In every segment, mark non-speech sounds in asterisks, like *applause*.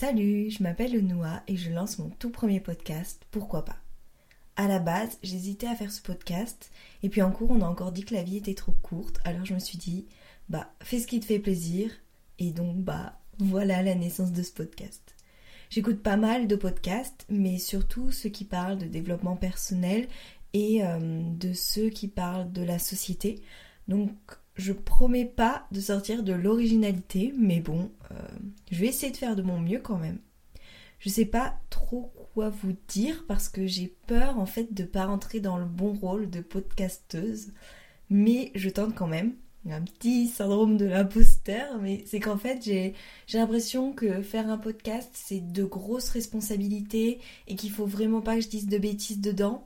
Salut, je m'appelle Noah et je lance mon tout premier podcast, pourquoi pas. À la base, j'hésitais à faire ce podcast et puis en cours, on a encore dit que la vie était trop courte, alors je me suis dit, bah, fais ce qui te fait plaisir et donc, bah, voilà la naissance de ce podcast. J'écoute pas mal de podcasts, mais surtout ceux qui parlent de développement personnel et euh, de ceux qui parlent de la société. Donc je promets pas de sortir de l'originalité, mais bon, euh, je vais essayer de faire de mon mieux quand même. Je sais pas trop quoi vous dire parce que j'ai peur en fait de pas rentrer dans le bon rôle de podcasteuse, mais je tente quand même. Un petit syndrome de l'imposteur, mais c'est qu'en fait j'ai l'impression que faire un podcast c'est de grosses responsabilités et qu'il faut vraiment pas que je dise de bêtises dedans.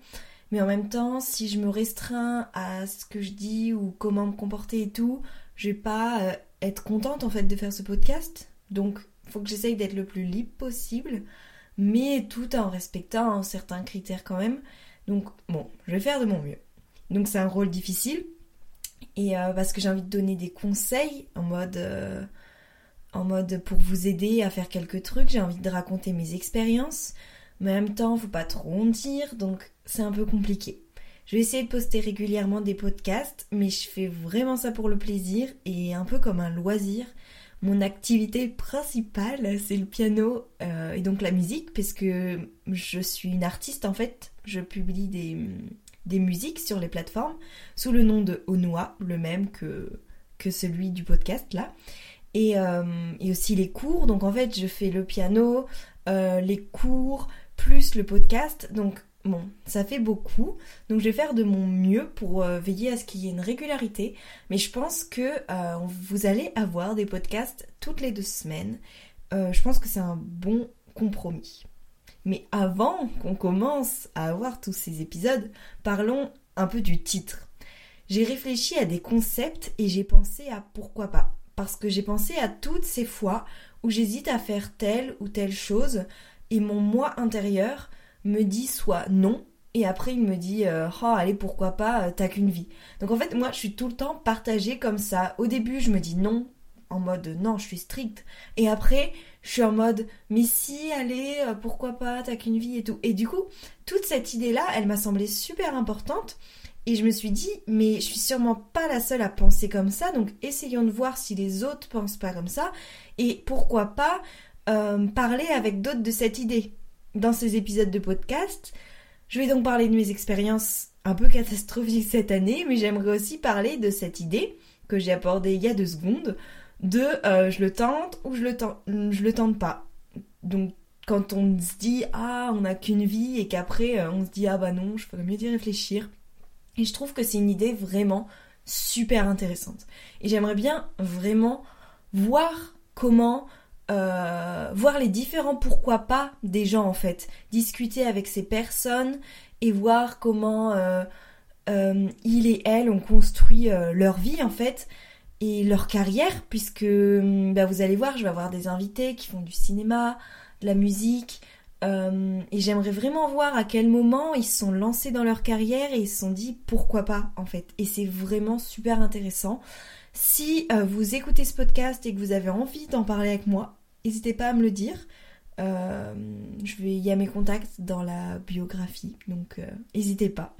Mais en même temps, si je me restreins à ce que je dis ou comment me comporter et tout, je vais pas euh, être contente en fait de faire ce podcast. Donc, faut que j'essaye d'être le plus libre possible, mais tout en respectant certains critères quand même. Donc, bon, je vais faire de mon mieux. Donc, c'est un rôle difficile. Et euh, parce que j'ai envie de donner des conseils euh, en mode pour vous aider à faire quelques trucs, j'ai envie de raconter mes expériences, mais en même temps, faut pas trop en dire, donc c'est un peu compliqué. Je vais essayer de poster régulièrement des podcasts, mais je fais vraiment ça pour le plaisir et un peu comme un loisir. Mon activité principale, c'est le piano euh, et donc la musique, parce que je suis une artiste en fait. Je publie des, des musiques sur les plateformes sous le nom de Onoa, le même que, que celui du podcast là. Et, euh, et, aussi les cours, donc en fait je fais le piano, euh, les cours, plus le podcast. Donc bon, ça fait beaucoup. Donc je vais faire de mon mieux pour euh, veiller à ce qu'il y ait une régularité. Mais je pense que euh, vous allez avoir des podcasts toutes les deux semaines. Euh, je pense que c'est un bon compromis. Mais avant qu'on commence à avoir tous ces épisodes, parlons un peu du titre. J'ai réfléchi à des concepts et j'ai pensé à pourquoi pas. Parce que j'ai pensé à toutes ces fois où j'hésite à faire telle ou telle chose, et mon moi intérieur me dit soit non et après il me dit euh, oh allez pourquoi pas euh, t'as qu'une vie. Donc en fait moi je suis tout le temps partagée comme ça. Au début je me dis non en mode non je suis stricte. Et après je suis en mode mais si allez euh, pourquoi pas t'as qu'une vie et tout. Et du coup toute cette idée là elle m'a semblé super importante. Et je me suis dit mais je suis sûrement pas la seule à penser comme ça. Donc essayons de voir si les autres pensent pas comme ça. Et pourquoi pas euh, parler avec d'autres de cette idée. Dans ces épisodes de podcast, je vais donc parler de mes expériences un peu catastrophiques cette année, mais j'aimerais aussi parler de cette idée que j'ai abordée il y a deux secondes, de euh, je le tente ou je le tente, je le tente pas. Donc quand on se dit ah on n'a qu'une vie et qu'après euh, on se dit ah bah non je ferais mieux d'y réfléchir. Et je trouve que c'est une idée vraiment super intéressante. Et j'aimerais bien vraiment voir comment euh, voir les différents pourquoi pas des gens en fait, discuter avec ces personnes et voir comment euh, euh, ils et elles ont construit leur vie en fait et leur carrière puisque hum, bah, vous allez voir, je vais avoir des invités qui font du cinéma, de la musique et j'aimerais vraiment voir à quel moment ils se sont lancés dans leur carrière et ils se sont dit pourquoi pas en fait et c'est vraiment super intéressant. Si vous écoutez ce podcast et que vous avez envie d'en parler avec moi, n'hésitez pas à me le dire. Euh, je vais, il y a mes contacts dans la biographie, donc euh, n'hésitez pas.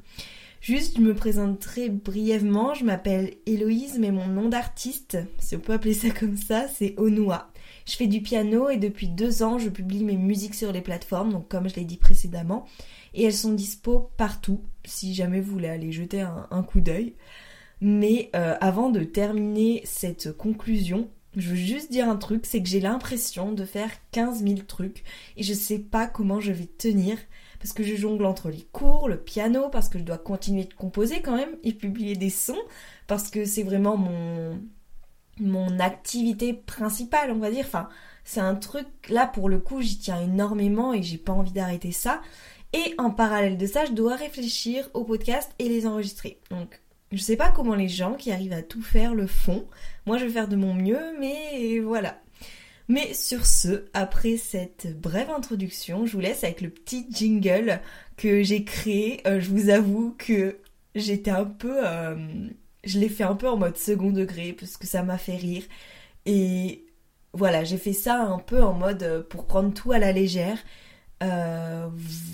Juste, je me présente très brièvement. Je m'appelle Héloïse, mais mon nom d'artiste, si on peut appeler ça comme ça, c'est Onua. Je fais du piano et depuis deux ans, je publie mes musiques sur les plateformes, donc comme je l'ai dit précédemment, et elles sont dispo partout, si jamais vous voulez aller jeter un coup d'œil. Mais euh, avant de terminer cette conclusion, je veux juste dire un truc, c'est que j'ai l'impression de faire 15 000 trucs et je sais pas comment je vais tenir parce que je jongle entre les cours, le piano, parce que je dois continuer de composer quand même et publier des sons parce que c'est vraiment mon mon activité principale, on va dire. Enfin, c'est un truc là pour le coup, j'y tiens énormément et j'ai pas envie d'arrêter ça. Et en parallèle de ça, je dois réfléchir au podcast et les enregistrer. Je sais pas comment les gens qui arrivent à tout faire le font. Moi, je vais faire de mon mieux, mais voilà. Mais sur ce, après cette brève introduction, je vous laisse avec le petit jingle que j'ai créé. Euh, je vous avoue que j'étais un peu... Euh, je l'ai fait un peu en mode second degré parce que ça m'a fait rire. Et voilà, j'ai fait ça un peu en mode euh, pour prendre tout à la légère.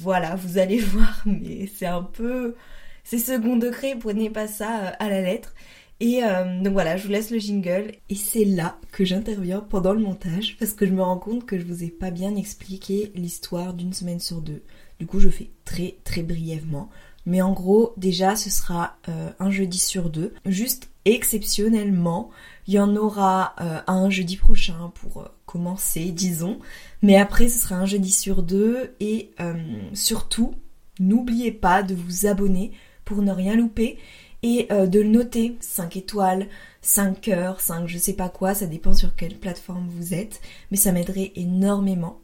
Voilà, vous allez *laughs* voir, mais c'est un peu... C'est second degré, prenez pas ça euh, à la lettre. Et donc voilà, je vous laisse le jingle. Et c'est là que j'interviens pendant le montage, parce que je me rends compte que je vous ai pas bien expliqué l'histoire d'une semaine sur deux. Du coup, je fais très très brièvement. Mais en gros, déjà, ce sera un jeudi sur deux. Juste exceptionnellement, il y en aura euh, un jeudi prochain pour euh, commencer, disons. Mais après, ce sera un jeudi sur deux. Et euh, surtout, n'oubliez pas de vous abonner pour ne rien louper. Et de le noter 5 étoiles, 5 cœurs, 5 je sais pas quoi, ça dépend sur quelle plateforme vous êtes. Mais ça m'aiderait énormément.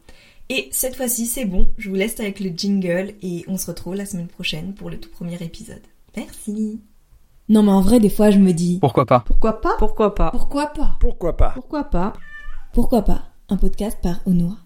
Et cette fois-ci, c'est bon, je vous laisse avec le jingle et on se retrouve la semaine prochaine pour le tout premier épisode. Merci non mais en vrai des fois je me dis Pourquoi pas? Pourquoi pas? Pourquoi pas? Pourquoi pas? Pourquoi pas? Pourquoi pas? Pourquoi pas? Un podcast par Onoa.